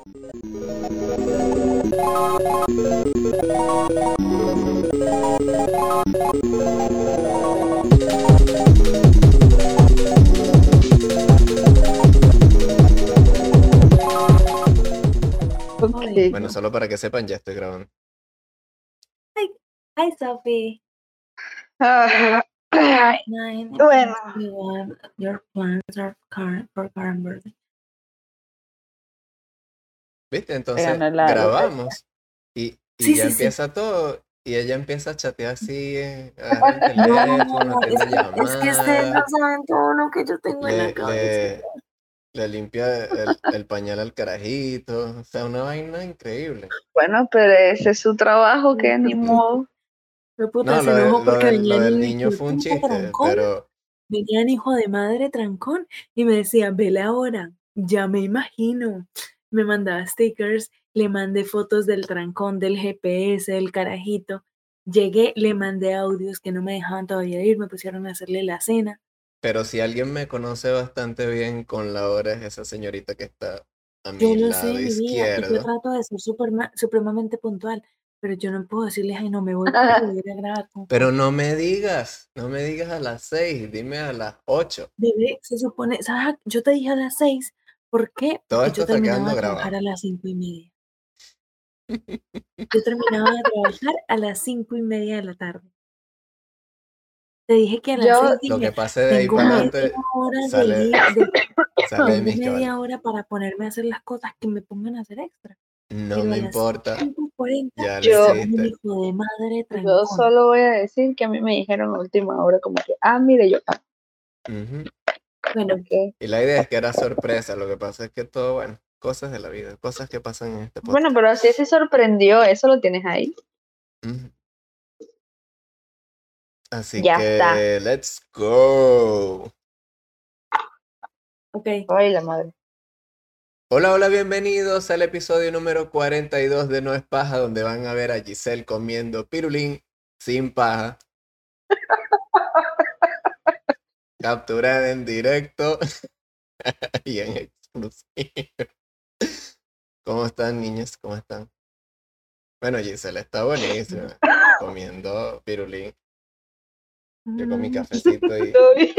Ok. Bueno, solo para que sepan, ya estoy grabando. Hi, Sophie. Ah, ay, Nine. Bueno. Your plans are current for current birthday. ¿Viste? Entonces no es la- grabamos y, y Sí, ya sí, sí. empieza todo y ella empieza a chatear así, eh, teléfono, No, es, es que ustedes no saben todo lo que yo tengo en le, la cabeza. le, le limpia el, el pañal al carajito, o sea, una vaina increíble. Bueno, pero ese es su trabajo, que ni modo. Puta, No, se lo, de- lo porque del- venía lo del el niño fue un chiste, trancón, pero venía el hijo de madre trancón y me decía, vele ahora, ya me imagino. Me mandaba stickers, le mandé fotos del trancón, del GPS, del carajito. Llegué, le mandé audios que no me dejaban todavía ir, me pusieron a hacerle la cena. Pero si alguien me conoce bastante bien con la hora es esa señorita que está a Yo mi lo lado sé, mi vida, y yo izquierdo. trato de ser suprema- supremamente puntual, pero yo no puedo decirles, ay, no me voy a ir a grabar con Pero Jorge". no me digas, no me digas a las seis, dime a las ocho. Bebé, se supone, ¿sabes? Yo te dije a las seis, ¿por qué? Todo Porque esto yo está terminaba quedando de trabajar grabado. a las cinco y media. Yo terminaba de trabajar a las cinco y media de la tarde. Te dije que a las Yo- seis Lo que pase de ahí tengo para media adelante hora de sale, ir- de- sale de mis media cabales. hora para ponerme a hacer las cosas que me pongan a hacer extra. No Pero me importa, 5:40 ya Yo- hijo de madre Yo solo voy a decir que a mí me dijeron a última hora como que, ah, mire, yo, ah, Ujú. Bueno. Y la idea es que era sorpresa, lo que pasa es que todo, bueno, cosas de la vida, cosas que pasan en este podcast. Bueno, pero así se sorprendió, eso lo tienes ahí. Así Ya que, está. let's go. ok. Ay, la madre. Hola, hola, bienvenidos al episodio número 42 de No es Paja, donde van a ver a Giselle comiendo pirulín sin paja. Capturada en directo y en exclusiva. ¿Cómo están, niñas? ¿Cómo están? Bueno, Giselle está buenísima, comiendo pirulín. Yo con mi Mm, cafecito y Todo bien.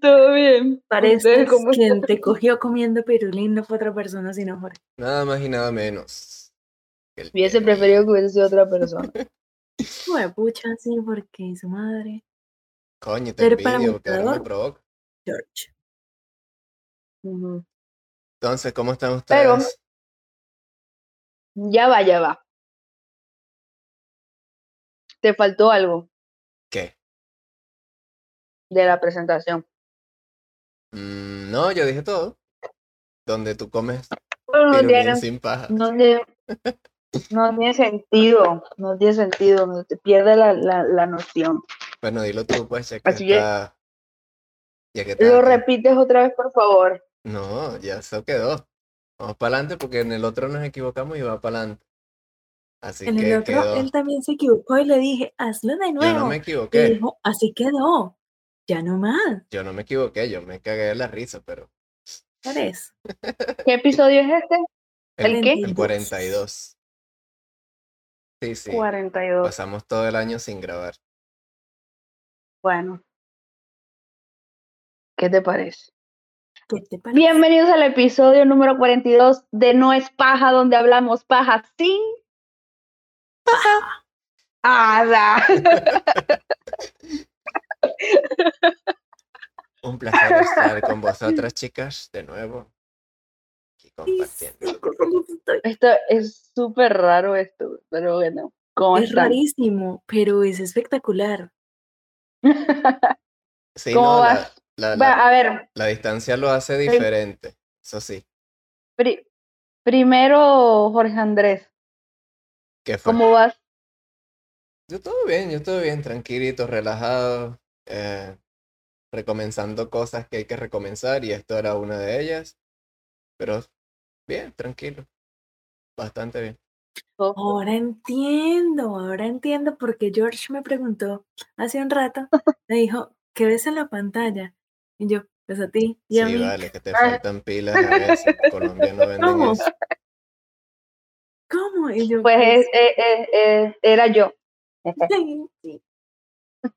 Todo bien. Parece ¿Ustedes cómo quien te cogió comiendo pirulín no fue otra persona sino Jorge. nada más y nada menos. Hubiese preferido que hubiese sido otra persona. Fue pucha, sí, porque su madre, Coño, te Pero envidio porque ahora me provoca. George. Entonces, ¿cómo están Pero- ustedes? Ya va, ya va. Te faltó algo ¿Qué? de la presentación. Mm, no, yo dije todo. Donde tú comes no tiene, sin paja. no tiene, no tiene sentido. No tiene sentido. No te pierde la, la, la noción. Bueno, dilo tú, pues, ya que Así que- está. Ya que está Lo aquí. repites otra vez, por favor. No, ya eso quedó. Vamos para adelante porque en el otro nos equivocamos y va para adelante. Así En que el otro, quedó. él también se equivocó y le dije, hazlo de Yo nuevo. no me Y equivoqué. dijo, así quedó. Ya no más. Yo no me equivoqué. Yo me cagué de la risa, pero. ¿Qué episodio es este? El, ¿El qué? el 42. Sí, sí. 42. Pasamos todo el año sin grabar. Bueno. ¿Qué te parece? ¿Qué te parece? Bienvenidos al episodio número 42 de No es paja, donde hablamos paja sin paja. Un placer estar con vosotras, chicas, de nuevo. Aquí compartiendo. Esto es súper raro esto, pero bueno, ¿cómo Es están? rarísimo, pero es espectacular. Sí, ¿Cómo no, vas? la- a ver, la distancia lo hace diferente. Eso sí. pri- primero Jorge Andrés, ¿Qué fue? ¿cómo vas? Yo todo bien, yo todo bien, tranquilito, relajado, eh, recomenzando cosas que hay que recomenzar y esto era una de ellas. Pero bien, tranquilo. Bastante bien. Ahora entiendo, ahora entiendo porque George me preguntó hace un rato, me dijo, ¿qué ves en la pantalla? Y yo, Pues a ti y a Sí, mí. vale, que te faltan pilas a veces. Colombia no ¿Cómo? eso. ¿Cómo? Y yo, Pues es- eh, eh, eh, era yo. sí.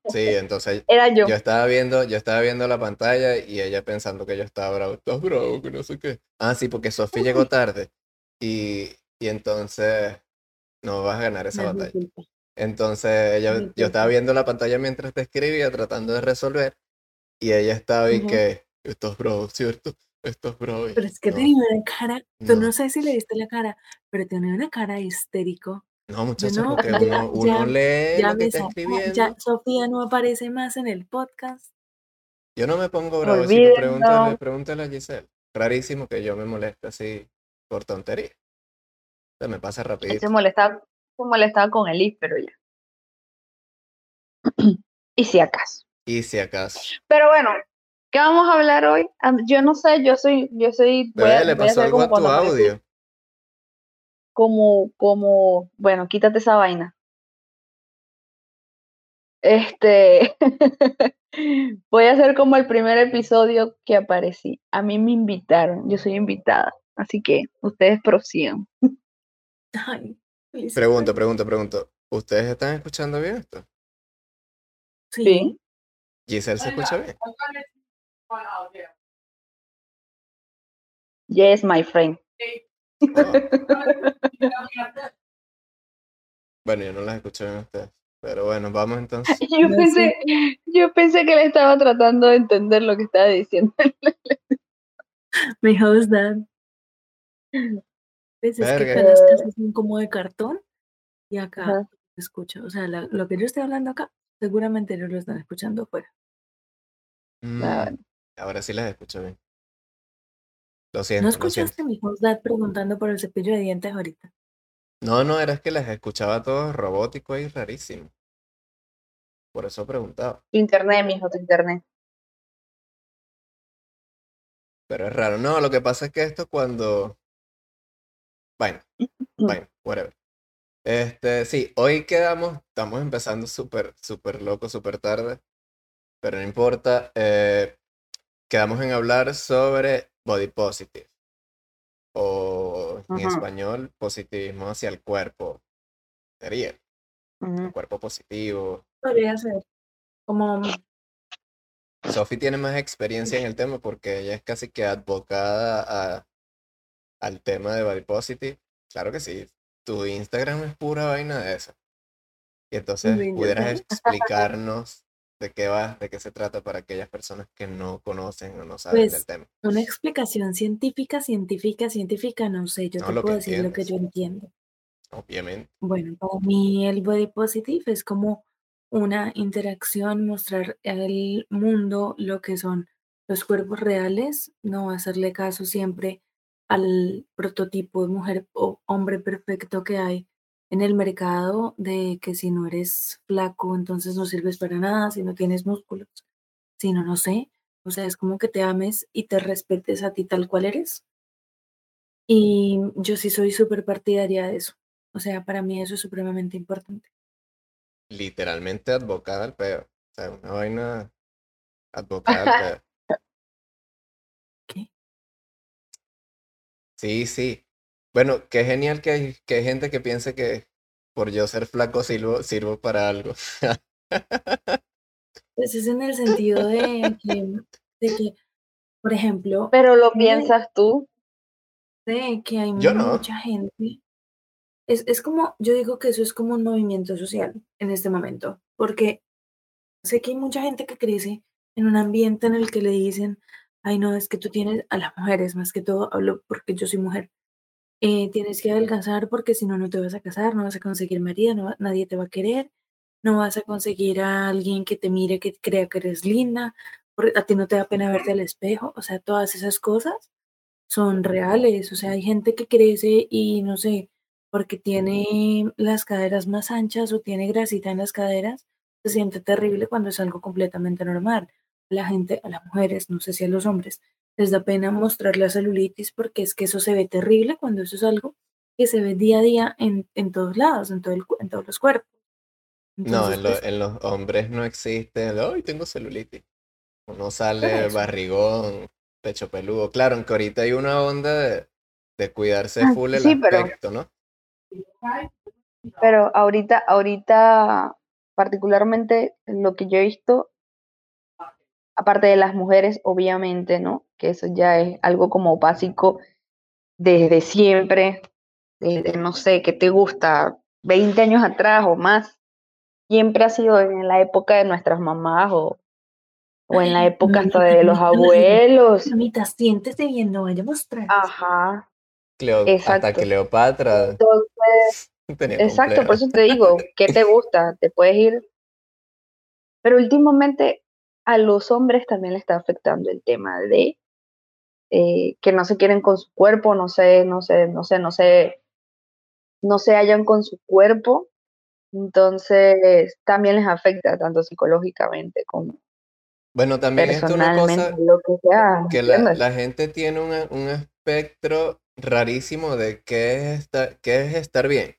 Sí, entonces Era yo. yo estaba viendo, yo estaba viendo la pantalla y ella pensando que yo estaba bravo. Estás bravo, que no sé qué. Ah, sí, porque Sofía llegó tarde. Y, y entonces no vas a ganar esa No batalla. Entonces ella, yo estaba viendo la pantalla mientras te escribía, tratando de resolver. Y ella estaba y Ujú. que, esto es bravo, ¿cierto? Esto es bravo. Y Pero es que no, tenía una cara, tú no no. sé si le viste la cara, pero tenía una cara histérico. No, muchacha, no, porque uno, uno ya- lee Ya lo que está escribiendo. ya Sofía no aparece más en el podcast. Yo no me pongo bravo, Olvídenlo. pregúntale, pregúntale a Giselle. Rarísimo que yo me moleste así por tontería. Se me pasa rapidito. se molestaba, se molestaba con el if, pero ya. y si acaso. Y si acaso. Pero bueno, ¿qué vamos a hablar hoy? Yo no sé, yo soy, yo soy, voy a, le pasó algo como a tu audio. como, como, bueno, quítate esa vaina. Este, voy a hacer como el primer episodio que aparecí. A mí me invitaron, yo soy invitada, así que ustedes prosigan. Ay. Pregunto, pregunto, pregunto. ¿Ustedes están escuchando bien esto? Sí. Sí. ¿Giselle se escucha bien? Yes, my friend. Oh, Bueno, yo no las escucho bien a ustedes. Pero bueno, vamos entonces. Yo pensé, yo pensé que le estaba tratando de entender lo que estaba diciendo. Mi host dad. Pues es que casas son como de cartón y acá Ajá. se escucha. O sea, la- lo que yo estoy hablando acá, seguramente no lo están escuchando afuera. Mm, Ah, ahora sí las escucho bien. Lo siento, ¿No escuchaste a mi dad preguntando por el cepillo de dientes ahorita? No, no, era que las escuchaba todo robótico y rarísimo. Por eso preguntaba. Internet, mijo, tu internet. Pero es raro. No, lo que pasa es que esto cuando. Bueno, bueno, whatever. Este, sí, hoy quedamos, estamos empezando súper, súper loco, súper tarde. Pero no importa. eh, quedamos en hablar sobre body positive. O en Ajá. español, positivismo hacia el cuerpo. Sería, el cuerpo positivo. Podría ser. Como Sophie tiene más experiencia en el tema porque ella es casi que advocada a, al tema de body positive. Claro que sí, tu Instagram es pura vaina de esa. Y entonces yo pudieras explicarnos de qué va, de qué se trata para aquellas personas que no conocen o no saben Pues, del tema. una explicación científica, científica, científica, no sé, yo No, te puedo decir lo que entiendes. yo entiendo. Obviamente. Bueno, para mí el body positive es como una interacción, mostrar al mundo lo que son los cuerpos reales, no hacerle caso siempre al prototipo de mujer o hombre perfecto que hay en el mercado de que si no eres flaco, entonces no sirves para nada, si no tienes músculos, si no, no sé. O sea, es como que te ames y te respetes a ti tal cual eres. Y yo sí soy súper partidaria de eso. O sea, para mí eso es supremamente importante. Literalmente advocada al peo. O sea, una vaina advocada al. Sí, sí. Bueno, qué genial que hay, que hay gente que piense que por yo ser flaco sirvo, sirvo para algo. Pues es en el sentido de que, de que por ejemplo, Pero lo piensas tú. de que hay Yo no. mucha gente. Es, es como, yo digo que eso es como un movimiento social en este momento, porque sé que hay mucha gente que crece en un ambiente en el que le dicen, ay no, es que tú tienes, a las mujeres más que todo, hablo porque yo soy mujer, eh, tienes que adelgazar porque si no, no te vas a casar, no vas a conseguir marido, no, nadie te va a querer, no vas a conseguir a alguien que te mire, que crea que eres linda, porque a ti no te da pena verte al espejo, o sea, todas esas cosas son reales, o sea, hay gente que crece y no sé, porque tiene las caderas más anchas o tiene grasita en las caderas, se siente terrible cuando es algo completamente normal. La gente, a las mujeres, no sé si a los hombres, les da pena mostrar la celulitis porque es que eso se ve terrible cuando eso es algo que se ve día a día en, en todos lados, en, todo el en todos los cuerpos. No, Entonces, en, lo- pues, en los hombres no existe ay, tengo celulitis. Uno sale barrigón, pecho peludo. Claro, aunque ahorita hay una onda de, de cuidarse Ah, full el sí, pero- aspecto, ¿no? Pero ahorita, ahorita, particularmente lo que yo he visto, aparte de las mujeres, obviamente, ¿no? Que eso ya es algo como básico desde siempre, desde, no sé, ¿qué te gusta? 20 años atrás o más, siempre ha sido en la época de nuestras mamás o, o en la época hasta de los abuelos. Mamita, siéntese bien, no vaya a mostrar. Ajá, Cleo- hasta Exacto. Cleopatra entonces... Exacto, por eso te digo, ¿qué te gusta? Te puedes ir. Pero últimamente a los hombres también le está afectando el tema de eh, que no se quieren con su cuerpo, no sé, no sé, no sé, no sé, no se hallan con su cuerpo. Entonces también les afecta tanto psicológicamente como Bueno, también esto es una cosa lo que sea. que la, ¿entiendes? la gente tiene una- un espectro rarísimo de qué es estar, qué es estar bien.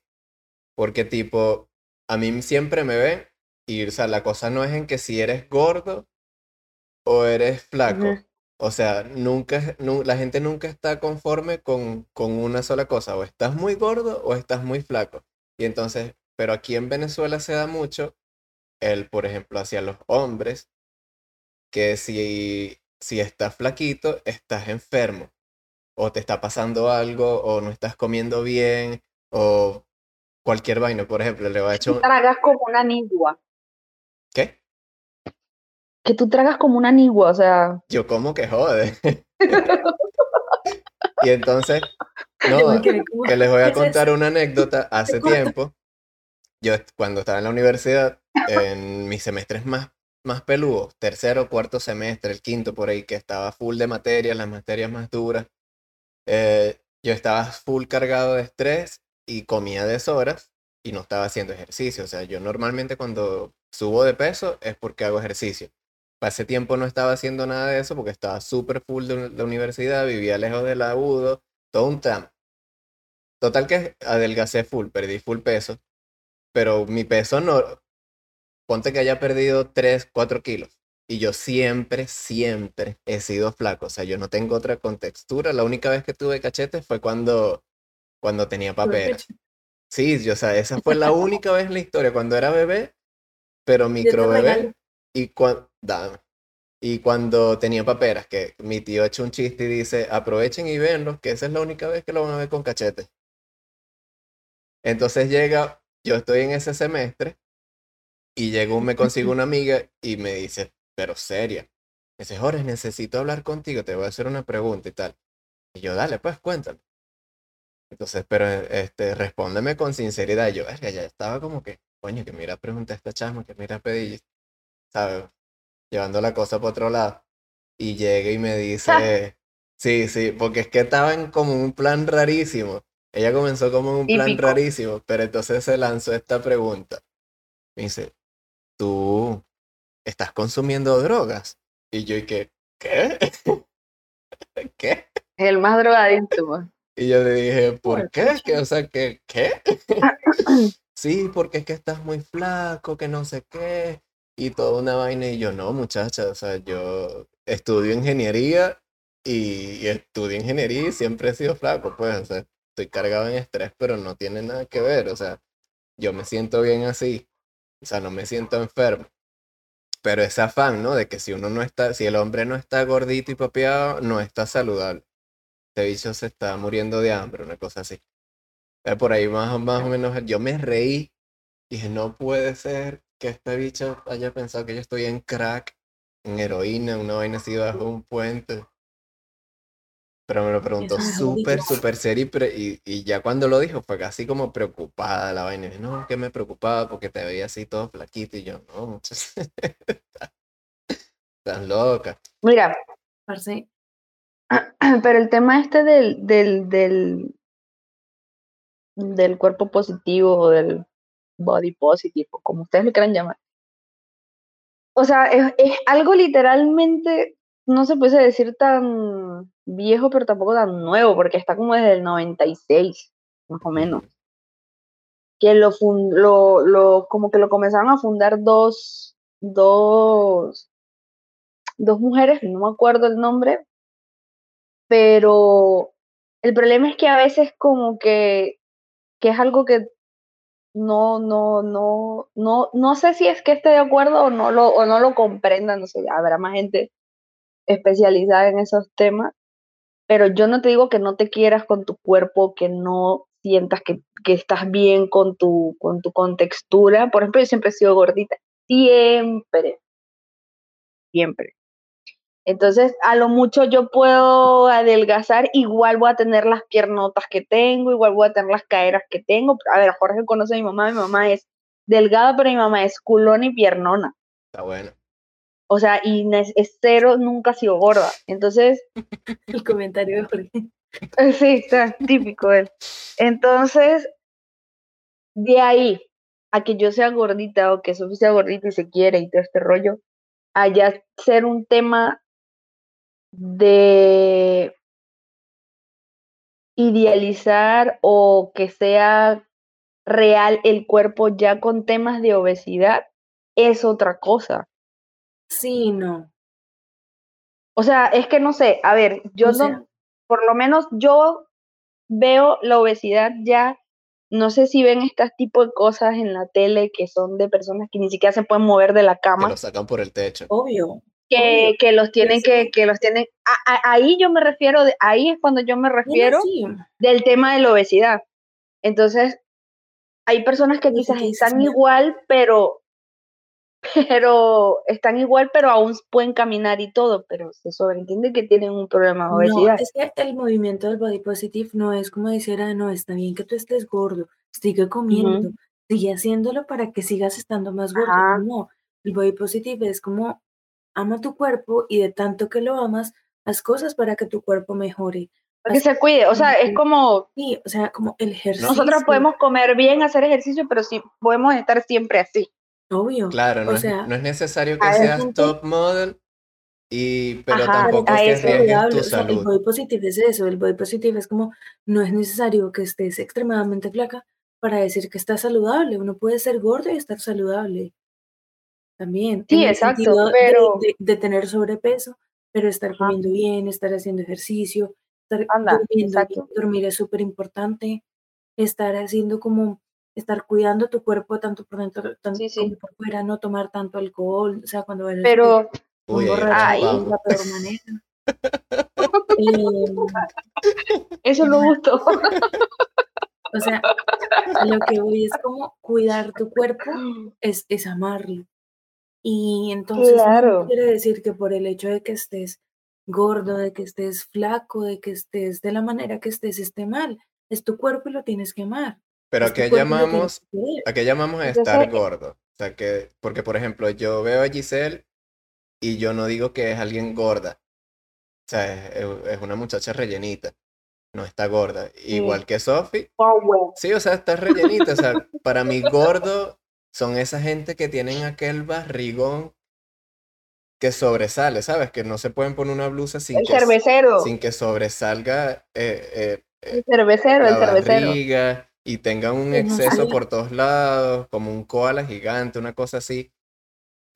Porque tipo, a mí siempre me ven y, o sea, la cosa no es en que si eres gordo o eres flaco. O sea, nunca, nu- la gente nunca está conforme con, con una sola cosa. O estás muy gordo o estás muy flaco. Y entonces, pero aquí en Venezuela se da mucho el, por ejemplo, hacia los hombres, que si, si estás flaquito, estás enfermo. O te está pasando algo, o no estás comiendo bien, o cualquier vaina. Por ejemplo, le va a echar un... tragas como una nigua, ¿Qué? Que tú tragas como una nigua, o sea, Yo como que jode. Y entonces, no, que les voy ¿qué a contar una anécdota. Hace tiempo, yo cuando estaba en la universidad, en mis semestres más, más peludos, tercero, cuarto semestre, el quinto por ahí, que estaba full de materias, las materias más duras, eh, yo estaba full cargado de estrés y comía deshoras y no estaba haciendo ejercicio. O sea, yo normalmente cuando subo de peso es porque hago ejercicio. Hace tiempo no estaba haciendo nada de eso porque estaba súper full de la universidad, vivía lejos del agudo, todo un tam. Total que adelgacé full, perdí full peso, pero mi peso no, ponte que haya perdido 3, 4 kilos. Y yo siempre, siempre he sido flaco. O sea, yo no tengo otra contextura. La única vez que tuve cachete fue cuando, cuando tenía paperas. Sí, yo, o sea, esa fue la única vez en la historia, cuando era bebé, pero micro bebé. Y, cuan- dame. y cuando tenía paperas, que mi tío echa un chiste y dice, aprovechen y véanlos, que esa es la única vez que lo van a ver con cachete. Entonces llega, yo estoy en ese semestre y llego, me consigo una amiga y me dice, pero seria. Me dice, Jorge, necesito hablar contigo, te voy a hacer una pregunta y tal. Y yo, dale, pues cuéntame. Entonces, pero este, respóndeme con sinceridad. Yo, verga, ya estaba como que, coño, que mira, pregunta a esta chama, que mira, pedí, ¿sabes? Llevando la cosa por otro lado. Y llega y me dice, sí, sí, porque es que estaban como en un plan rarísimo. Ella comenzó como en un plan rarísimo, pero entonces se lanzó esta pregunta. Me dice, ¿tú estás consumiendo drogas? Y yo, ¿y qué? ¿Qué? ¿Qué? el más drogadicto. pues. Y yo le dije, ¿por qué? ¿Qué? O sea, ¿qué? ¿Qué? Sí, porque es que estás muy flaco, que no sé qué, y toda una vaina. Y yo, no, muchacha, o sea, yo estudio ingeniería y, y estudio ingeniería y siempre he sido flaco, pues, o sea, estoy cargado en estrés, pero no tiene nada que ver, o sea, yo me siento bien así, o sea, no me siento enfermo. Pero ese afán, ¿no? De que si uno no está, si el hombre no está gordito y papeado, no está saludable. Este bicho se está muriendo de hambre, una cosa así. Eh, Por ahí más, más o menos yo me reí. Dije, no puede ser que este bicho haya pensado que yo estoy en crack, en heroína, una vaina así bajo un puente. Pero me lo preguntó súper, súper serio y, pre- y, y ya cuando lo dijo fue casi como preocupada la vaina. Y dije, no, que me preocupaba porque te veía así todo flaquito y yo, no, muchachos. Estás loca. Mira, Parce, pero el tema este del, del, del, del cuerpo positivo o del body positive, como ustedes le quieran llamar. O sea, es, algo literalmente, no se puede decir tan viejo, pero tampoco tan nuevo, porque está como desde el 96, más o menos. Que lo, fun- lo, lo como que lo comenzaron a fundar dos, dos, dos mujeres, no me acuerdo el nombre, pero el problema es que a veces como que, que es algo que no, no, no, no, no sé si es que esté de acuerdo o no lo, o no lo comprenda, no sé, habrá más gente especializada en esos temas, pero yo no te digo que no te quieras con tu cuerpo, que no sientas que, que estás bien con tu, con tu contextura. Por ejemplo, yo siempre he sido gordita, siempre, siempre. Entonces, a lo mucho yo puedo adelgazar, igual voy a tener las piernotas que tengo, igual voy a tener las caderas que tengo. A ver, Jorge conoce a mi mamá, mi mamá es delgada, pero mi mamá es culona y piernona. Está bueno. O sea, y es, cero, nunca ha sido gorda. Entonces. El comentario de Jorge. Sí, está típico él. Entonces, de ahí a que yo sea gordita o que Sofía sea gordita y se quiere y todo este rollo, allá ser un tema de idealizar o que sea real el cuerpo ya con temas de obesidad es otra cosa. Sí, no. O sea, es que no sé, a ver, yo no, por lo menos yo veo la obesidad ya, no sé si ven este tipo de cosas en la tele que son de personas que ni siquiera se pueden mover de la cama. Que lo sacan por el techo. Obvio que, que los tienen que, que los tienen, ahí yo me refiero, de, ahí es cuando yo me refiero del tema de la obesidad. Entonces, hay personas que quizás están igual, pero, pero están igual, pero aún pueden caminar y todo, pero se sobreentiende que tienen un problema de obesidad. No, es que el movimiento del body positive no es como decir, ah, no, está bien que tú estés gordo, sigue comiendo, sigue haciéndolo para que sigas estando más gordo. No, el body positive es como ama tu cuerpo y de tanto que lo amas, haz cosas para que tu cuerpo mejore. Para que se cuide, o sea, es como... Sí, o sea, como el ejercicio. Nosotros podemos comer bien, hacer ejercicio, pero sí podemos estar siempre así. Obvio. Claro, no, es, no es necesario que seas top model, y, pero tampoco que arriesgues tu salud. el body positive es eso, el body positive es como, no es necesario que estés extremadamente flaca para decir que estás saludable, uno puede ser gordo y estar saludable también. Sí, exacto, pero... De, tener sobrepeso, pero estar comiendo bien, estar haciendo ejercicio, estar durmiendo dormir es súper importante, estar haciendo como, estar cuidando tu cuerpo tanto por dentro tanto como por fuera, no tomar tanto alcohol, o sea, cuando vayas pero, Uy, ahí. la peor manera. Em, Eso lo gustó. O sea, lo que voy es como cuidar tu cuerpo, es, es amarlo. Y entonces no quiere decir que por el hecho de que estés gordo, de que estés flaco, de que estés de la manera que estés, esté mal. Es tu cuerpo y lo tienes que amar. Pero ¿a qué llamamos, a qué llamamos a estar gordo? O sea, que, porque por ejemplo, yo veo a Giselle y yo no digo que es alguien gorda. O sea, es, una muchacha rellenita. No está gorda. Igual que Sophie. Sí, o sea, está rellenita. O sea, para mí gordo son esa gente que tienen aquel barrigón que sobresale, ¿sabes? Que no se pueden poner una blusa sin, el que, cervecero. sin que sobresalga eh, eh, el eh, cervecero, la el cervecero. barriga y tengan un exceso por todos lados, como un koala gigante, una cosa así.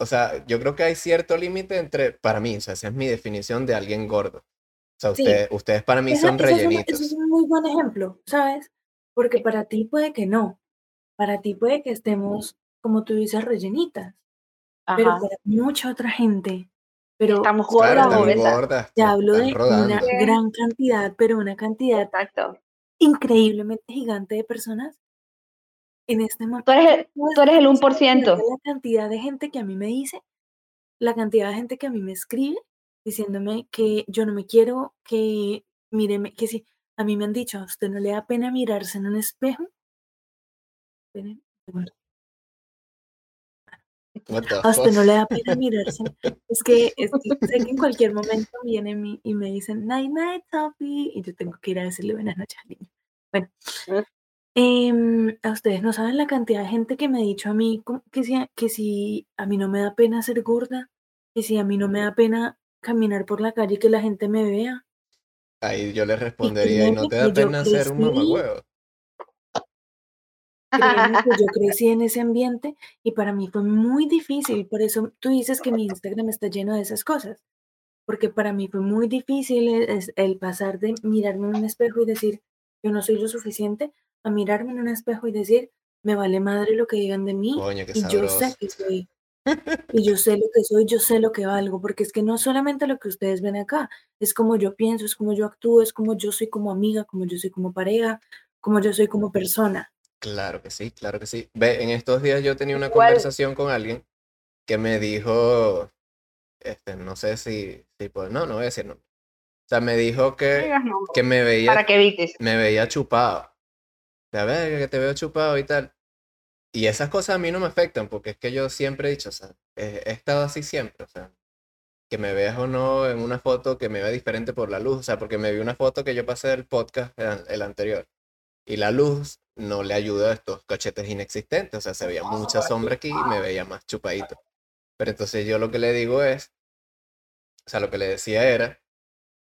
O sea, yo creo que hay cierto límite entre, para mí, o sea, esa es mi definición de alguien gordo. O sea, ustedes, ustedes para mí son rellenitos. Eso es un muy buen ejemplo, ¿sabes? Porque para ti puede que no. Para ti puede que estemos como tú dices, rellenitas. Pero para mucha otra gente, pero estamos gordas, Te hablo de una gran cantidad, pero una cantidad Exacto. increíblemente gigante de personas en este momento. Tú eres, tú eres el 1%. La cantidad de gente que a mí me dice, la cantidad de gente que a mí me escribe diciéndome que yo no me quiero, que míreme, que si a mí me han dicho, a usted no le da pena mirarse en un espejo. A usted no le da pena mirarse. Es que, sé que en cualquier momento viene y me dicen, night night, Sophie, y yo tengo que ir a decirle buenas noches al niño. Bueno, em, a ustedes no saben la cantidad de gente que me ha dicho a mí que si, que si a mí no me da pena ser gorda, que si a mí no me da pena caminar por la calle y que la gente me vea. Ahí yo le respondería, ¿y no te da pena ser un mamahuevo? yo crecí en ese ambiente y para mí fue muy difícil. Por eso tú dices que mi Instagram está lleno de esas cosas. porque para mí fue muy difícil el, el pasar de mirarme en un espejo y decir, yo no soy lo suficiente, a mirarme en un espejo y decir, me vale madre lo que digan de mí Coño, y yo sé que soy, y yo sé lo que soy, yo sé lo que valgo, porque es que no solamente lo que ustedes ven acá, es como yo pienso, es como yo actúo, es como yo soy como amiga, como yo soy como pareja, como yo soy como persona. Claro que sí, claro que sí. Ve, en estos días yo tenía una Igual- conversación con alguien que me dijo, este, no sé si, si puedo- no, no voy a decir nombre. O sea, me dijo que, que me veía, Para que evites. me veía chupado. Sea, verga, que te veo chupado y tal. Y esas cosas a mí no me afectan porque es que yo siempre he dicho, o sea, he, he estado así siempre, o sea, que me veas o no en una foto que me vea diferente por la luz, o sea, porque me vi una foto que yo pasé del podcast, el, el anterior, y la luz no le ayuda a estos cachetes inexistentes, o sea, se veía mucha sombra aquí y me veía más chupadito. Pero entonces yo lo que le digo es, o sea, lo que le decía era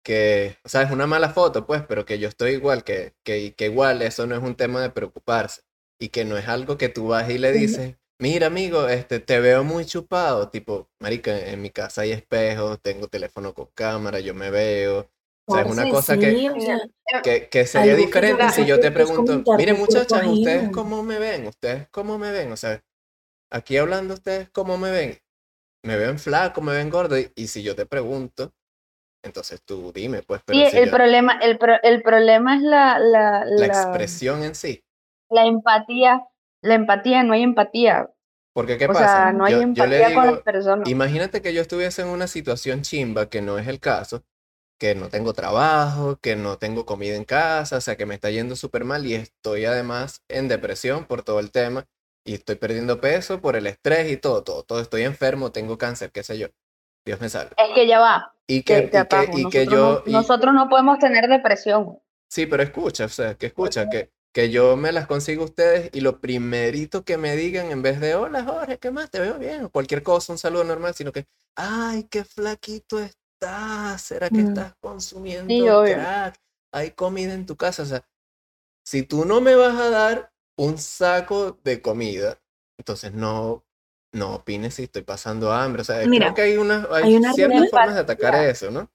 que, o sea, es una mala foto, pues, pero que yo estoy igual, que, que, que igual eso no es un tema de preocuparse y que no es algo que tú vas y le dices, mira amigo, este, te veo muy chupado, tipo, marica, en mi casa hay espejos, tengo teléfono con cámara, yo me veo, o sea, es una cosa sí, que, sea, que, que sería diferente yo si yo te pregunto, cuerpo muchachas, ¿ustedes ajeno". cómo me ven? ¿Ustedes cómo me ven? O sea, aquí hablando ustedes cómo me ven. ¿Me ven flaco, me ven gordo? Y, y si yo te pregunto, entonces tú dime, pues, pero Sí, si el yo- problema, el, pro- el problema es la, la, la la, expresión en sí. la empatía. La empatía, no hay empatía. Porque, ¿qué o pasa? sea, no hay Yo- yo le empatía con digo, las personas. Imagínate que yo estuviese en una situación chimba, que no es el caso, que no tengo trabajo, que no tengo comida en casa, o sea, que me está yendo súper mal y estoy además en depresión por todo el tema y estoy perdiendo peso por el estrés y todo, todo, todo, estoy enfermo, tengo cáncer, qué sé yo. Dios me salve. Es que ya va. Y que, y que, y yo... no, y- nosotros no podemos tener depresión. Sí, pero escucha, o sea, que escucha, que, que yo me las consigo a ustedes y lo primerito que me digan en vez de, hola Jorge, ¿qué más? Te veo bien, o cualquier cosa, un saludo normal, sino que, ay, qué flaquito estás, ¿será que Mm. estás consumiendo Sí, crack? Hay comida en tu casa, o sea, si tú no me vas a dar un saco de comida, entonces no, no opines si estoy pasando hambre, o sea, Mira, creo que hay unas, hay hay una ciertas formas de atacar eso, ¿no?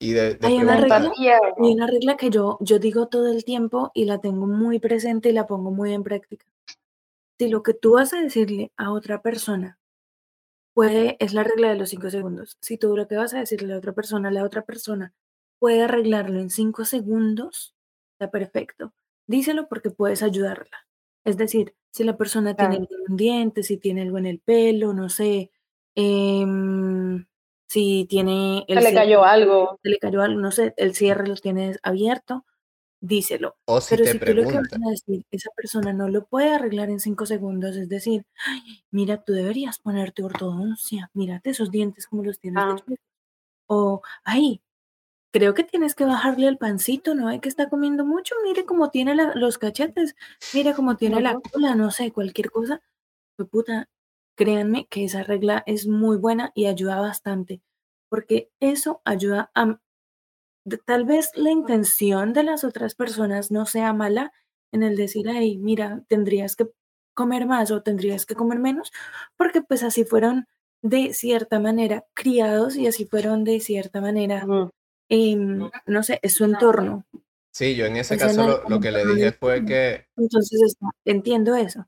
Y de, de Hay una La regla-. Hay una regla que yo, yo digo todo el tiempo y la tengo muy presente y la pongo muy en práctica. Si lo que tú vas a decirle a otra persona puede, es la regla de los cinco segundos. Si tú lo que vas a decirle a otra persona, la otra persona puede arreglarlo en cinco segundos, está perfecto. Díselo porque puedes ayudarla. Es decir, si la persona tiene Claro. un diente, si tiene algo en el pelo, no sé, em, si tiene el Se le cayó algo. se le cayó algo, no sé, el cierre lo tienes abierto, díselo. O si Pero te si tú lo que vas a decir, esa persona no lo puede arreglar en cinco segundos, es decir, "Ay, mira, tú deberías ponerte ortodoncia, mírate esos dientes como los tienes Ah. chuecos". O, ay, creo que tienes que bajarle al pancito, ¿no? ve que está comiendo mucho, mire cómo tiene la- los cachetes, mira cómo tiene la cola, no sé, cualquier cosa. Fue puta, créanme que esa regla es muy buena y ayuda bastante, porque eso ayuda a tal vez la intención de las otras personas no sea mala en el decir, ay, mira, tendrías que comer más o tendrías que comer menos, porque pues así fueron de cierta manera criados y así fueron de cierta manera, em, no sé, es su entorno. Sí, yo en ese caso lo, lo que le dije fue que, Entonces, está- entiendo eso.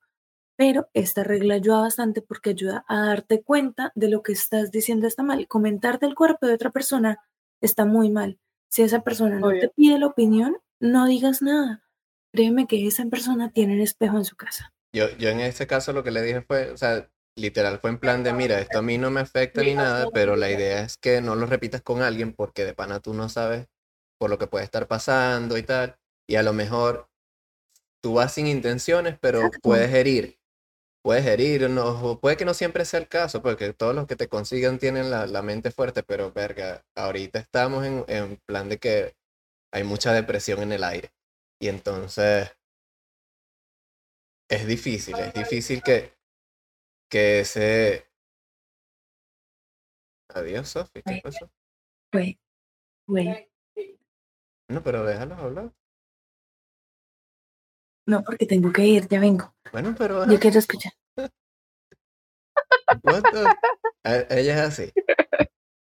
Pero esta regla ayuda bastante porque ayuda a darte cuenta de lo que estás diciendo está mal. Comentar del cuerpo de otra persona está muy mal. Si esa persona no te pide la opinión, no digas nada. Créeme que esa persona tiene un espejo en su casa. yo, yo en ese caso lo que le dije fue, o sea, literal fue en plan de, mira, esto a mí no me afecta ni nada, pero la idea es que no lo repitas con alguien porque de pana tú no sabes por lo que puede estar pasando y tal, y a lo mejor tú vas sin intenciones, pero puedes herir. Puedes herir, no, o puede que no siempre sea el caso, porque todos los que te consigan tienen la, la mente fuerte, pero verga, ahorita estamos en, en plan de que hay mucha depresión en el aire. Y entonces es difícil, es difícil que, que ese... Adiós, Sofi, ¿qué pasó? Güey, güey. No, pero déjalo hablar. No, porque tengo que ir, ya vengo. Bueno, pero... Yo quiero escuchar. the- Ella es así.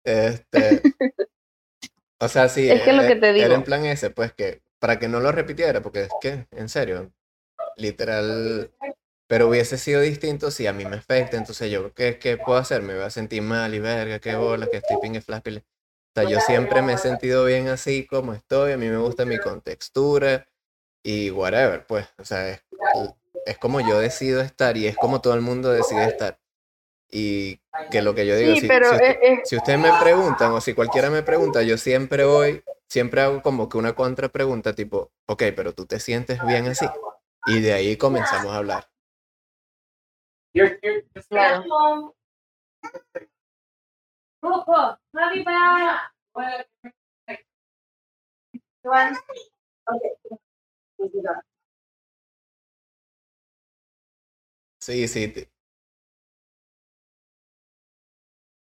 Este, o sea, sí, Es que lo que te era digo. en plan ese, pues que para que no lo repitiera, porque es que, en serio, literal, pero hubiese sido distinto si a mí me afecta, entonces yo, ¿qué, qué puedo hacer? Me voy a sentir mal y verga, qué bola, que estoy pingue flash. O sea, yo siempre me he sentido bien así como estoy, a mí me gusta mi contextura y whatever, pues, o sea, es, es como yo decido estar y es como todo el mundo decide estar. Y que lo que yo digo, Sí, si, pero si usted- es- es- si ustedes me preguntan o si cualquiera me pregunta, yo siempre voy, siempre hago como que una contra pregunta tipo, ok, pero tú te sientes bien así. Y de ahí comenzamos a hablar. Claro. Sí, sí, te-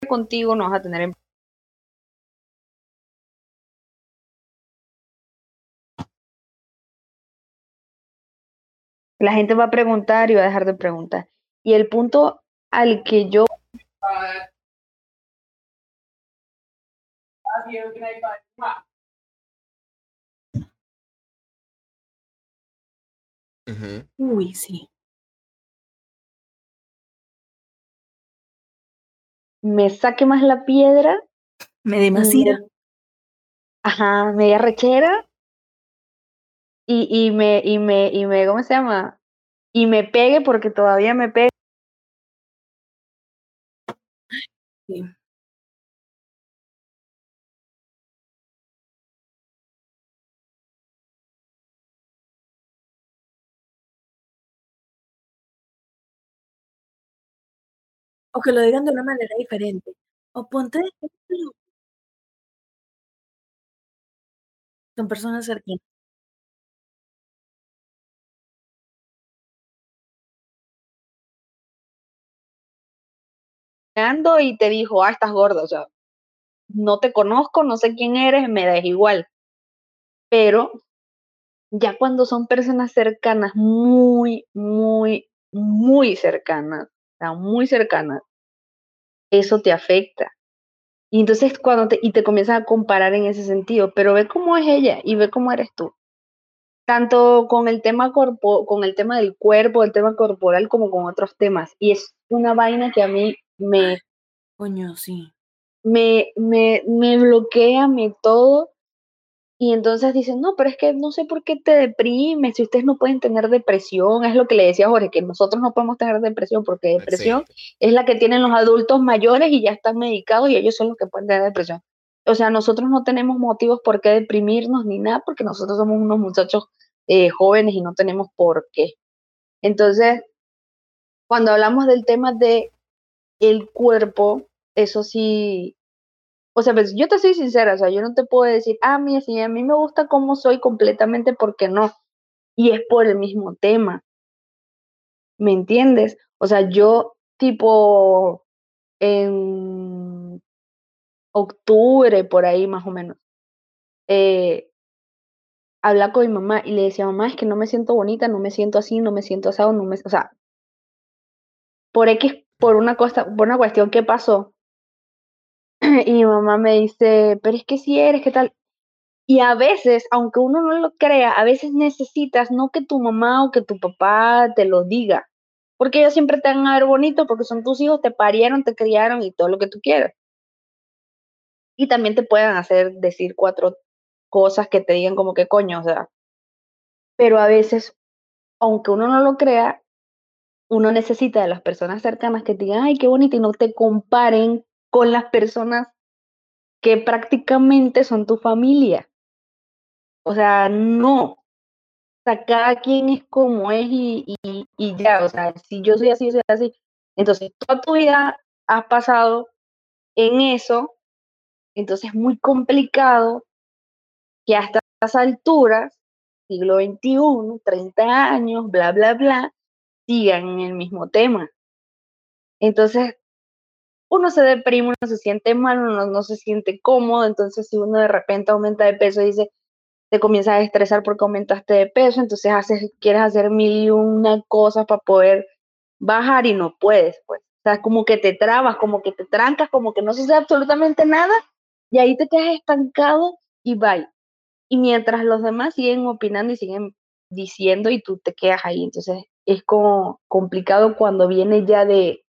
contigo no vas a tener em- La gente va a preguntar y va a dejar de preguntar. Y el punto al que yo ujú. Uy, sí. me saque más la piedra, Me demasiado. me- ajá, media rechera y, y me, y me, y me, ¿cómo se llama? Y me pegue porque todavía me pega. Sí. O que lo digan de una manera diferente. O ponte de ejemplo. Son personas cercanas. y te dijo, ah, estás gorda, o sea, no te conozco, no sé quién eres, me da igual. Pero ya cuando son personas cercanas, muy, muy, muy cercanas, sea, muy cercanas, eso te afecta. Y entonces cuando te, y te comienzas a comparar en ese sentido, pero ve cómo es ella y ve cómo eres tú. Tanto con el tema corpo, con el tema del cuerpo, el tema corporal, como con otros temas. Y es una vaina que a mí me, Coño, sí. me, me, me bloquea, me todo. Y entonces dicen, no, pero es que no sé por qué te deprimes, si ustedes no pueden tener depresión, es lo que le decía Jorge, que nosotros no podemos tener depresión, porque depresión es la que tienen los adultos mayores y ya están medicados y ellos son los que pueden tener depresión. O sea, nosotros no tenemos motivos por qué deprimirnos ni nada, porque nosotros somos unos muchachos eh, jóvenes y no tenemos por qué. Entonces, cuando hablamos del tema de el cuerpo, eso sí, o sea, pues yo te soy sincera, o sea, yo no te puedo decir, ah, mira, sí, a mí me gusta cómo soy completamente porque no. Y es por el mismo tema. ¿Me entiendes? O sea, yo tipo en octubre, por ahí más o menos, eh, con mi mamá y le decía, mamá, es que no me siento bonita, no me siento así, no me siento asado, no me, o sea, por X, por una cosa, por una cuestión que pasó, y mi mamá me dice, pero es que si eres, ¿qué tal? Y a veces, aunque uno no lo crea, a veces necesitas no que tu mamá o que tu papá te lo diga, porque ellos siempre te van a ver bonito, porque son tus hijos, te parieron, te criaron y todo lo que tú quieras. Y también te pueden hacer decir cuatro cosas que te digan como que coño, o sea. Pero a veces, aunque uno no lo crea, uno necesita de las personas cercanas que te digan, ay, qué bonito, y no te comparen con las personas que prácticamente son tu familia. O sea, no. O sea, cada quien es como es y, ya. O sea, si yo soy así, soy así. Entonces, toda tu vida has pasado en eso. Entonces, es muy complicado que hasta las alturas, siglo XXI, 30 años, bla, bla, bla, sigan en el mismo tema. Entonces, uno se deprime, uno se siente mal, uno no se siente cómodo, entonces si uno de repente aumenta de peso, dice, te comienzas a estresar porque aumentaste de peso, entonces haces, quieres hacer mil y una cosas para poder bajar y no puedes, pues. O sea, como que te trabas, como que te trancas, como que no sucede absolutamente nada y ahí te quedas estancado y bye. Y mientras los demás siguen opinando y siguen diciendo y tú te quedas ahí. Entonces es como complicado cuando viene ya de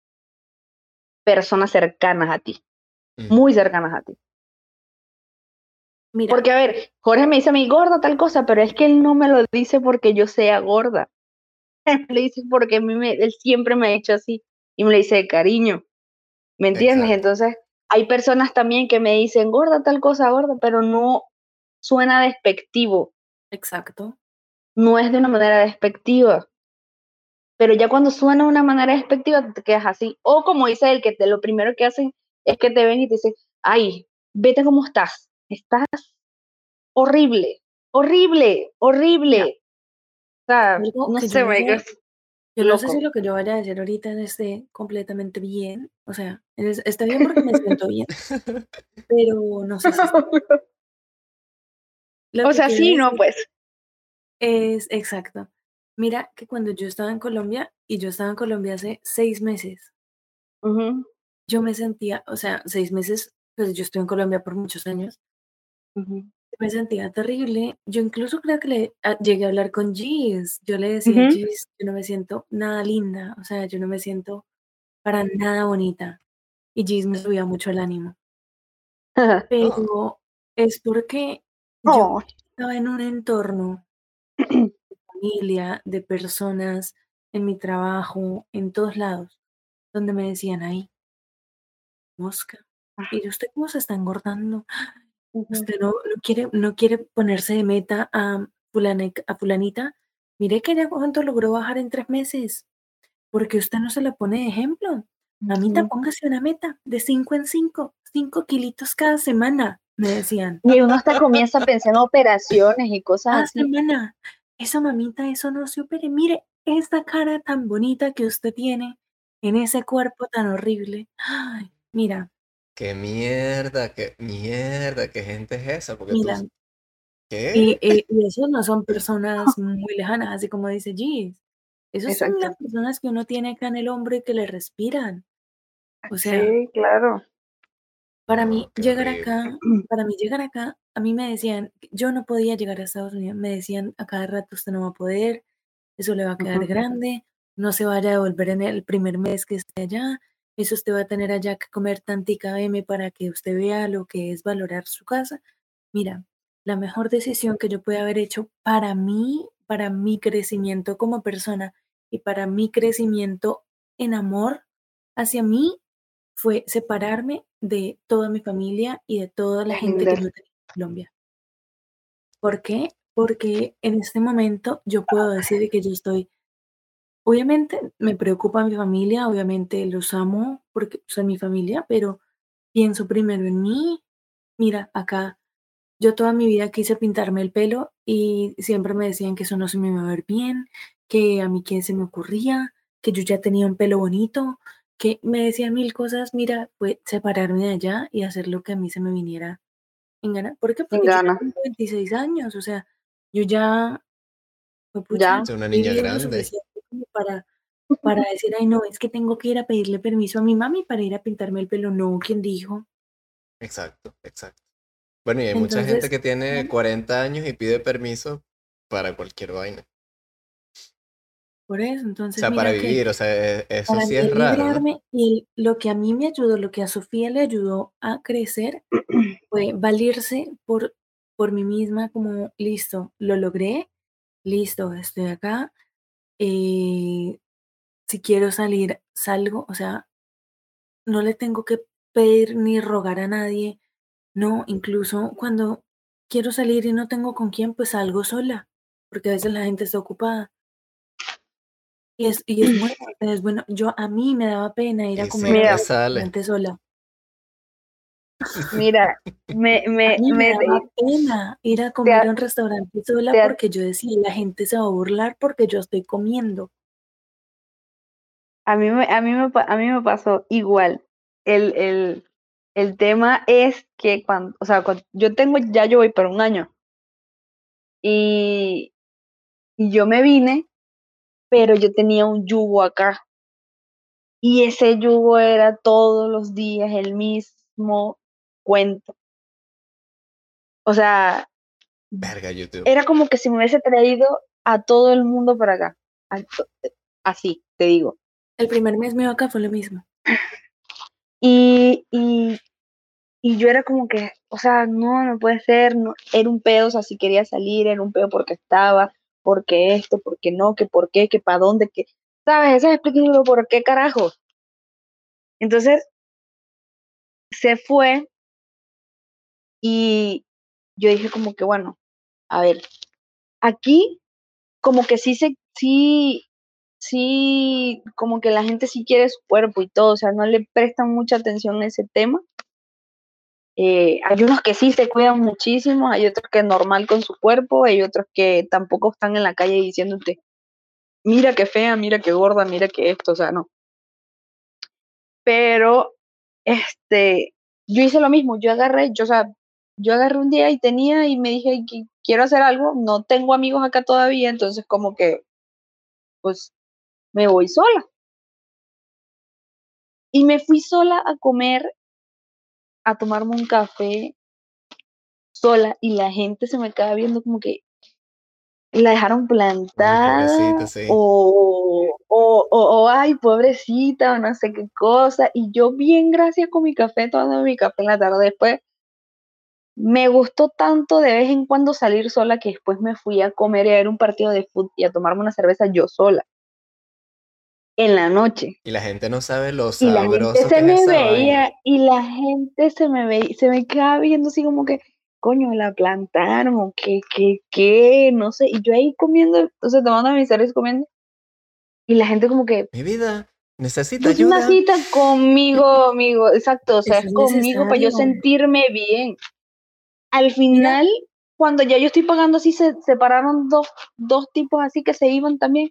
personas cercanas a ti, Mm. muy cercanas a ti. Mira, Porque, a ver, Jorge me dice a mí gorda tal cosa, pero es que él no me lo dice porque yo sea gorda. Él me lo dice porque a mí me, él siempre me ha hecho así y me lo dice de cariño. ¿Me entiendes? Exacto. Entonces, hay personas también que me dicen gorda tal cosa, gorda, pero no suena despectivo, exacto. no es de una manera despectiva. Pero ya cuando suena de una manera despectiva, te quedas así. O como dice él, que te, lo primero que hacen es que te ven y te dicen, ay, vete cómo estás. Estás horrible, horrible, horrible. O sea, no sé, yo Yo no sé si lo que yo vaya a decir ahorita esté completamente bien. O sea, es- está bien porque me siento bien, pero no sé si O sea, sí, no, pues. Es exacto. Mira que cuando yo estaba en Colombia, y yo estaba en Colombia hace seis meses, Ujú, yo me sentía, o sea, seis meses, pues yo estoy en Colombia por muchos años, ujú, me sentía terrible. Yo incluso creo que le a- llegué a hablar con Gis. Yo le decía, ujú. Gis, yo no me siento nada linda, o sea, yo no me siento para nada bonita. Y Gis me subía mucho el ánimo. Pero es porque yo Oh, estaba en un entorno familia, de personas, en mi trabajo, en todos lados, donde me decían, ay, mosca, ¿y usted cómo se está engordando? Usted no, no quiere, no quiere ponerse de meta a, fulane- a fulanita. Mire que ya cuánto logró bajar en tres meses. porque usted no se la pone de ejemplo. Mamita, póngase una meta de cinco en cinco, cinco kilitos cada semana, me decían. Y uno hasta comienza a pensar en operaciones y cosas Cada así. semana. Eso, mamita, eso no se opere. Mire, esta cara tan bonita que usted tiene en ese cuerpo tan horrible. Ay, mira, Qué mierda, qué mierda, qué gente es esa, porque tú, mira. ¿qué? Y, y, y esos no son personas muy lejanas, así como dice Gis. Esos son las personas que uno tiene acá en el hombro y que le respiran. O sea, Sí, claro. Para mí llegar acá, para mí llegar acá, a mí me decían, yo no podía llegar a Estados Unidos, me decían a cada rato usted no va a poder, eso le va a quedar Ujú. grande, no se vaya a devolver en el primer mes que esté allá, eso usted va a tener allá que comer tantica M para que usted vea lo que es valorar su casa. Mira, la mejor decisión que yo pude haber hecho para mí, para mi crecimiento como persona y para mi crecimiento en amor hacia mí fue separarme de toda mi familia y de toda la gente que Linda. yo tenía en Colombia. ¿Por qué? Porque en este momento yo puedo decir que yo estoy, obviamente me preocupa mi familia, obviamente los amo porque son mi familia, pero pienso primero en mí. Mira, acá yo toda mi vida quise pintarme el pelo y siempre me decían que eso no se me iba a ver bien, que a mí qué se me ocurría, que yo ya tenía un pelo bonito, que me decían mil cosas, mira, pues separarme de allá y hacer lo que a mí se me viniera en gana. ¿Por qué? En Porque yo tengo 26 años, o sea, yo ya, pues, Ya. una niña grande. para, para decir, ay, no, es que tengo que ir a pedirle permiso a mi mami para ir a pintarme el pelo. No, ¿quién dijo? Exacto, exacto. Bueno, y hay mucha gente Entonces, que tiene 40 años y pide permiso para cualquier vaina. Por eso, O entonces sea, para que vivir, o sea, e- eso sí es raro, y lo que a mí me ayudó, lo que a Sofía le ayudó a crecer fue valirse por, por mí misma como, listo, lo logré, listo, estoy acá, eh, si quiero salir, salgo, o sea, no le tengo que pedir ni rogar a nadie, no, incluso cuando quiero salir y no tengo con quién, pues salgo sola, porque a veces la gente está ocupada. Y es, y es bueno, es bueno. Yo a mí me daba pena ir a comer Mira. restaurante sola. Mira, me, me, me me, daba pena ir a comer a un restaurante sola ha- porque yo decía, la gente se va a burlar porque yo estoy comiendo. a mí me, a mí me, a mí me pasó igual. El, el, el tema es que cuando, o sea, cuando yo tengo, ya yo voy para un año. Y, y yo me vine, pero yo tenía un yugo acá. Y ese yugo era todos los días el mismo cuento. O sea, Verga, YouTube. era como que si me hubiese traído a todo el mundo para acá. Así, te digo. El primer mes mío acá fue lo mismo. Y, y, y yo era como que, o sea, no, no puede ser, no, era un pedo, o sea, si quería salir, era un pedo porque estaba, porque esto, porque no, que por qué, que para dónde, que, ¿sabes? Ese es explicativo por qué carajo. Entonces, se fue y yo dije como que, bueno, a ver, aquí como que sí se, sí, sí, como que la gente sí quiere su cuerpo y todo, o sea, no le prestan mucha atención a ese tema. Eh, hay unos que sí se cuidan muchísimo, hay otros que normal con su cuerpo, hay otros que tampoco están en la calle diciéndote, mira qué fea, mira qué gorda, mira qué esto, o sea, no. Pero, este, yo hice lo mismo, yo agarré, yo, o sea, yo agarré un día y tenía y me dije que quiero hacer algo, no tengo amigos acá todavía, entonces como que, pues, me voy sola. Y me fui sola a comer, a tomarme un café sola y la gente se me quedaba viendo como que la dejaron plantada sí. o, o, o, o, ay, pobrecita, o no sé qué cosa. Y yo bien gracias con mi café, tomando mi café en la tarde. Después me gustó tanto de vez en cuando salir sola que después me fui a comer y a ver un partido de fútbol y a tomarme una cerveza yo sola. En la noche. Y la gente no sabe lo Y la sabroso gente se que es me veía vaina. y la gente se me veía, se me quedaba viendo así como que, coño, la plantaron, o qué, qué, qué, no sé. Y yo ahí comiendo, o sea, tomando mis cervezas comiendo. Y la gente como que, Mi vida, necesita es una ayuda. cita conmigo, amigo. Exacto, o sea, es es conmigo para yo sentirme bien. Al final, cuando ya yo estoy pagando así, se separaron dos, dos tipos así que se iban también.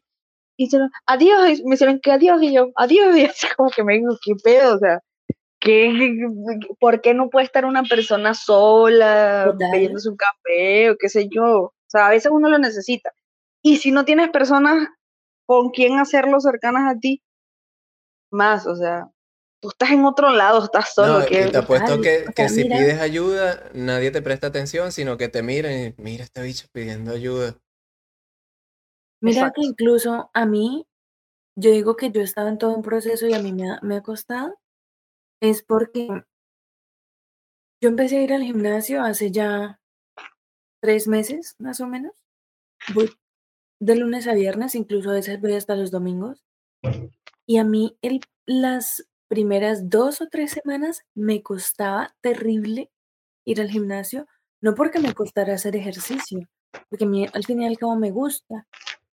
Y hicieron, adiós, y me hicieron que adiós, y yo, adiós, y así como que me digo, qué pedo, o sea, ¿qué, ¿por qué no puede estar una persona sola, bebiéndose un café o qué sé yo? O sea, a veces uno lo necesita. Y si no tienes personas con quien hacerlo cercanas a ti, más, o sea, tú estás en otro lado, estás solo. No, que, y te apuesto que, que si mira. pides ayuda, nadie te presta atención, sino que te miran y mira este bicho pidiendo ayuda. Mira Exacto. que incluso a mí, yo digo que yo estaba en todo un proceso y a mí me ha, me ha costado, es porque yo empecé a ir al gimnasio hace ya tres meses, más o menos. Voy de lunes a viernes, incluso a veces voy hasta los domingos. Y a mí el, las primeras dos o tres semanas me costaba terrible ir al gimnasio, no porque me costara hacer ejercicio, porque a mí al fin y al cabo me gusta,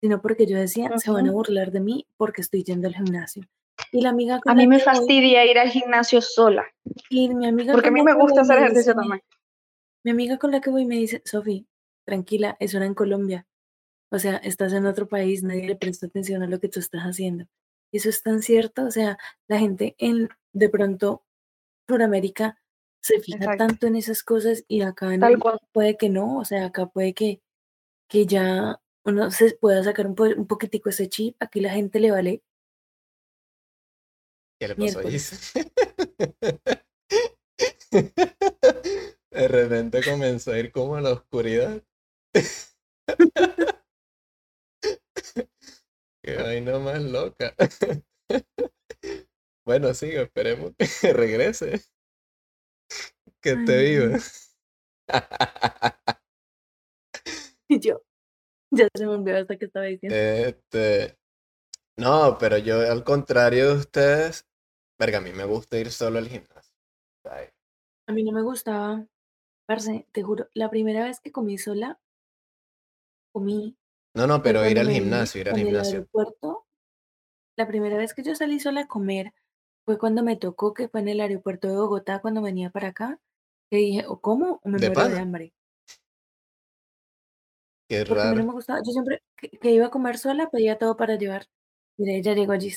sino porque yo decía, se van a burlar de mí porque estoy yendo al gimnasio. Y la amiga con A mí me que voy- fastidia ir al gimnasio sola, y mi amiga porque a mí me gusta hacer ejercicio también. Mi amiga con la que voy me dice, Sofi, tranquila, eso era en Colombia. O sea, estás en otro país, nadie le presta atención a lo que tú estás haciendo. Y eso es tan cierto, o sea, la gente en, de pronto, Sudamérica se fija Exacto. tanto en esas cosas y acá en el- puede que no, o sea, acá puede que, que ya uno se pueda sacar un, po- un poquitico ese chip, aquí la gente le vale ¿Qué le pasó? De repente comenzó a ir como a la oscuridad. Qué vaina más loca. Bueno, sí, esperemos que regrese. Que te Ay, viva. y yo, ya se me olvidó hasta que estaba diciendo. Este. No, pero yo al contrario de ustedes, verga, a mí me gusta ir solo al gimnasio. Ay, A mí no me gustaba, parce, te juro, la primera vez que comí sola, comí No, no, pero ir al gimnasio, ir al en el gimnasio. aeropuerto. La primera vez que yo salí sola a comer fue cuando me tocó, que fue en el aeropuerto de Bogotá, cuando venía para acá, que dije, o como o me ¿De muero de hambre. Qué Porque a mí no raro. me gustaba, yo siempre que, que iba a comer sola pedía todo para llevar. Mira, ya llegó allí.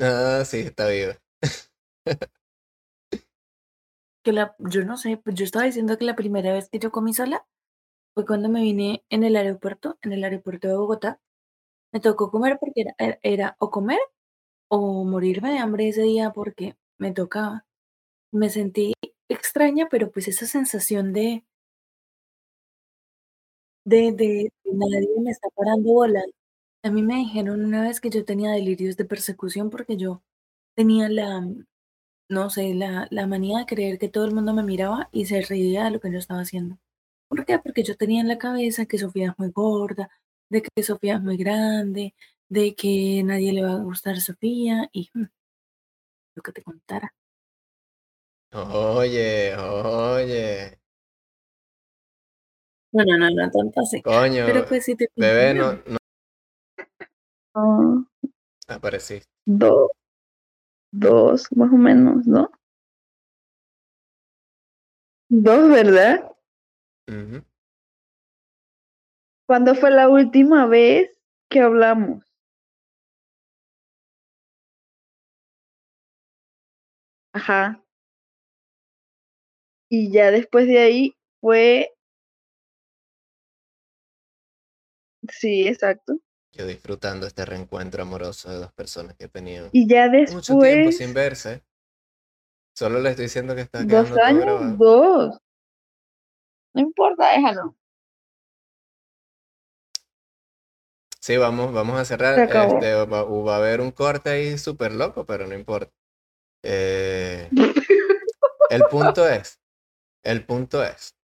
Ah, sí, está viva. Que la, yo no sé, pues yo estaba diciendo que la primera vez que yo comí sola fue cuando me vine en el aeropuerto, en el aeropuerto de Bogotá. Me tocó comer porque era, era- era o comer o morirme de hambre ese día porque me tocaba. Me sentí extraña, pero pues esa sensación de de de nadie me está parando bolas. A mí me dijeron una vez que yo tenía delirios de persecución porque yo tenía la, no sé, la la manía de creer que todo el mundo me miraba y se reía de lo que yo estaba haciendo. ¿Por qué? Porque yo tenía en la cabeza que Sofía es muy gorda, de que Sofía es muy grande, de que nadie le va a gustar Sofía y, mm, lo que te contara. Oye, oye. No, no, no, no tanto así. Coño, Pero pues si te bebé, no, no Ah, apareciste. do- dos, más o menos, ¿no? Dos, ¿verdad? ¿Cuándo fue la última vez que hablamos? Ajá. Y ya después de ahí fue, sí, exacto. Yo disfrutando este reencuentro amoroso de dos personas que he tenido Y ya mucho tiempo después, sin verse. Solo le estoy diciendo que está dos quedando todo años, dos. No importa, déjalo. Sí, vamos, vamos a cerrar. Este, va, va a haber un corte ahí súper loco, pero no importa. Eh, el punto es, el punto es,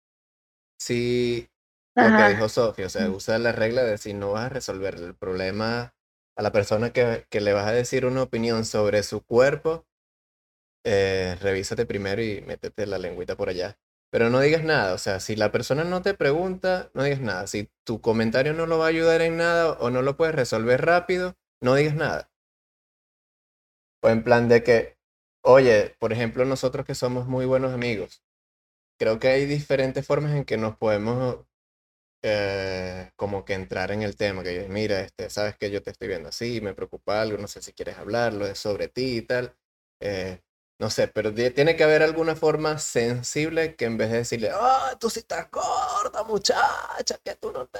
si lo que dijo Sofía, o sea, usa la regla de si no vas a resolver el problema a la persona que, que le vas a decir una opinión sobre su cuerpo, eh, revísate primero y métete la lengüita por allá. Pero no digas nada, o sea, si la persona no te pregunta, no digas nada. Si tu comentario no lo va a ayudar en nada o no lo puedes resolver rápido, no digas nada. O en plan de que, oye, por ejemplo, nosotros que somos muy buenos amigos, creo que hay diferentes formas en que nos podemos eh, como que entrar en el tema, que mira, este, sabes que yo te estoy viendo así, me preocupa algo, no sé si quieres hablarlo, es sobre ti y tal. eh, no sé, pero tie- tiene que haber alguna forma sensible que en vez de decirle, ah, tú sí estás gorda, muchacha, que tú no te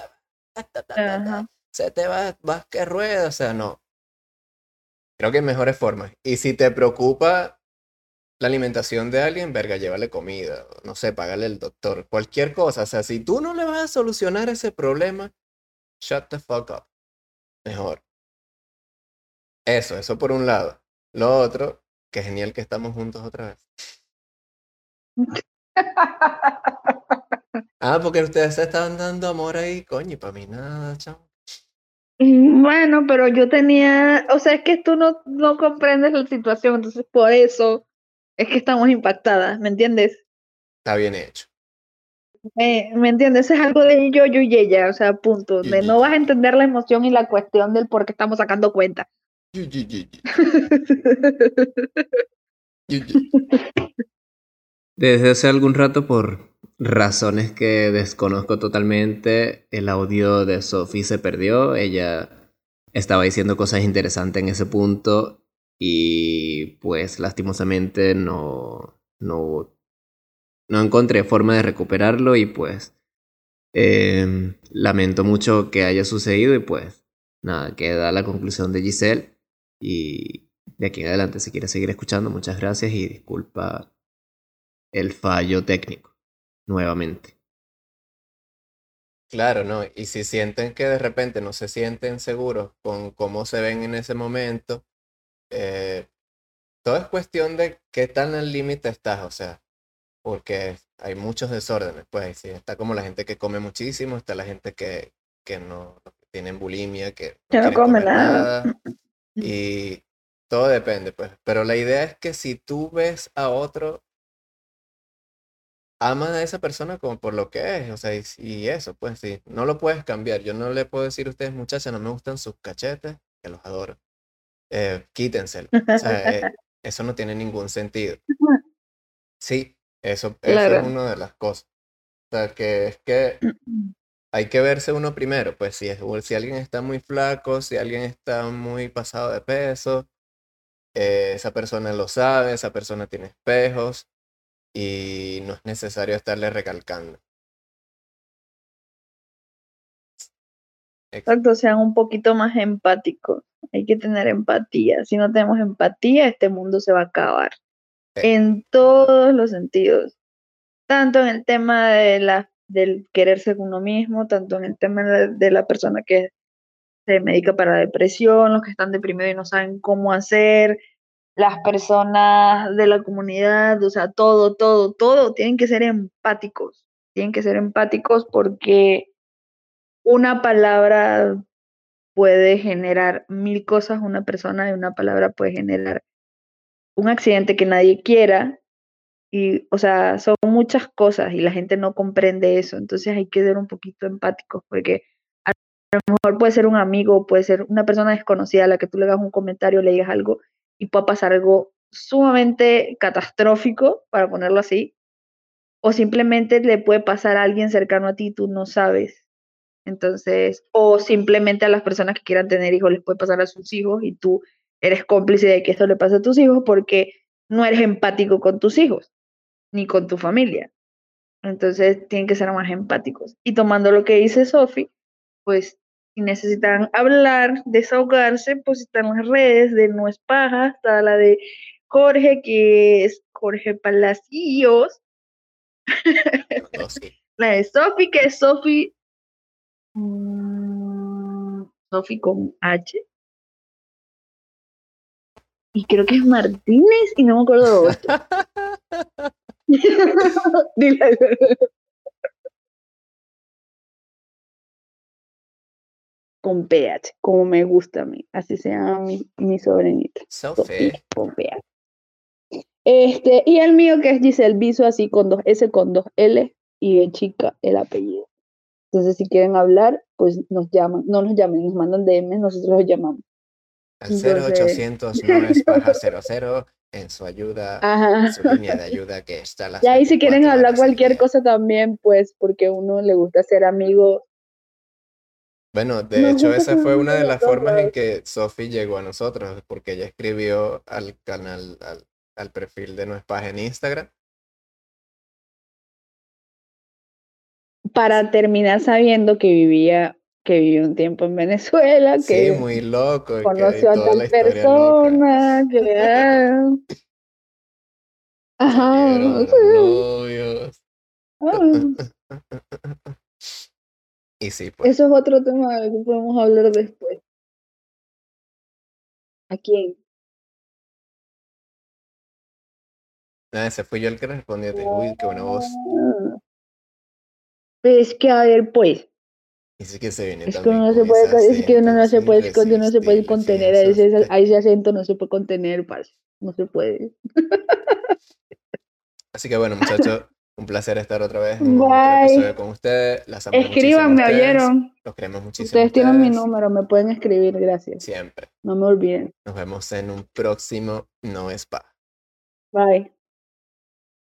vas, ta, ta, ta, se te va, vas que rueda, o sea, no. Creo que hay mejores formas. Y si te preocupa la alimentación de alguien, verga, llévale comida, no sé, págale el doctor, cualquier cosa. O sea, si tú no le vas a solucionar ese problema, shut the fuck up. Mejor. Eso, eso por un lado. Lo otro, que genial que estamos juntos otra vez. Ah, porque ustedes se estaban dando amor ahí, coño, y para mí nada, chamo. Bueno, pero yo tenía, o sea, es que tú no, no comprendes la situación, entonces por eso es que estamos impactadas, ¿me entiendes? Está bien hecho. ¿Me, me entiendes? Es algo de yo, yo y ella, o sea, punto. Yo, De yo, no vas a entender la emoción y la cuestión del por qué estamos sacando cuenta. Desde hace algún rato, por razones que desconozco totalmente, el audio de Sophie se perdió. Ella estaba diciendo cosas interesantes en ese punto y pues lastimosamente no, no, no encontré forma de recuperarlo y pues eh, lamento mucho que haya sucedido y pues nada, queda la conclusión de Giselle y de aquí en adelante si quieres seguir escuchando, muchas gracias y disculpa el fallo técnico nuevamente. Claro, ¿no? Y si sienten que de repente no se sienten seguros con cómo se ven en ese momento, eh, todo es cuestión de qué tan al límite estás, o sea, porque hay muchos desórdenes, pues, sí, está como la gente que come muchísimo, está la gente que, que no, que tienen bulimia, que no quieren come nada. nada, y todo depende, pues, pero la idea es que si tú ves a otro, ama a esa persona como por lo que es, o sea, y, y eso, pues, sí, no lo puedes cambiar, yo no le puedo decir a ustedes, muchachas, no me gustan sus cachetes, que los adoro, eh, quítenselo, o sea, eh, eso no tiene ningún sentido. Sí, eso, eso es Claro. una de las cosas. O sea, que es que hay que verse uno primero, pues si, es, si alguien está muy flaco, si alguien está muy pasado de peso, eh, esa persona lo sabe, esa persona tiene espejos y no es necesario estarle recalcando. Ex- Exacto, sean un poquito más empáticos. Hay que tener empatía. Si no tenemos empatía, este mundo se va a acabar. Sí. En todos los sentidos. Tanto en el tema de la, del quererse uno mismo, tanto en el tema de, la persona que se medica para depresión, los que están deprimidos y no saben cómo hacer, las personas de la comunidad, o sea, todo, todo, todo, tienen que ser empáticos, tienen que ser empáticos porque una palabra puede generar mil cosas, una persona y una palabra puede generar un accidente que nadie quiera, y, o sea, son muchas cosas y la gente no comprende eso, entonces hay que ser un poquito empáticos porque a lo mejor puede ser un amigo, puede ser una persona desconocida a la que tú le hagas un comentario, le digas algo y puede pasar algo sumamente catastrófico, para ponerlo así, o simplemente le puede pasar a alguien cercano a ti tú no sabes. Entonces, o simplemente a las personas que quieran tener hijos les puede pasar a sus hijos y tú eres cómplice de que esto le pase a tus hijos porque no eres empático con tus hijos ni con tu familia. Entonces, tienen que ser más empáticos. Y tomando lo que dice Sofi, pues si necesitan hablar, desahogarse, pues están las redes de No es Paja, está la de Jorge, que es Jorge Palacios, No, sí. la de Sofi, que es Sofi, Sofi con H. Y creo que es Martínez y no me acuerdo de otro. Dile. Con PH, como me gusta a mí. Así se llama mi, mi sobrinita. Sophie. Con PH. Este, y el mío que es Giselle Biso, así con dos S, con dos L y de chica el apellido. Entonces, si quieren hablar, pues nos llaman, no nos llamen, nos mandan DM, nosotros los llamamos. Al Entonces- 0800 no es paja 00 en su ayuda, Ajá. su línea de ayuda que está a las Y ahí si quieren 24 hablar cualquier cosa también, pues porque a uno le gusta ser amigo. Bueno, de Nos hecho, esa fue una de las formas en que Sophie llegó a nosotros, porque ella escribió al canal, al, al perfil de Nuestra Paja en Instagram. Para terminar sabiendo que vivía, que vivió un tiempo en Venezuela, Sí, que muy loco. que conoció a tal loca. persona, que ah. Ajá. Ah. Y sí, pues. Eso es otro tema del que podemos hablar después. ¿A quién? Nada, ese fui yo el que respondió. Uy, qué buena voz. Ah. Es que, a ver, pues, sí que se viene es que uno no se puede, ese es que uno no se acento, puede, es es uno no se puede contener, a ese, esos- a ese acento no se puede contener, parce, no se puede. Así que bueno, muchachos, un placer estar otra vez en Bye. con ustedes. Las Escríbanme, ustedes, ¿oyeron? Los queremos muchísimo. a Ustedes tienen mi ustedes, número, me pueden escribir, gracias. Siempre. No me olviden. Nos vemos en un próximo No es Pa. Bye.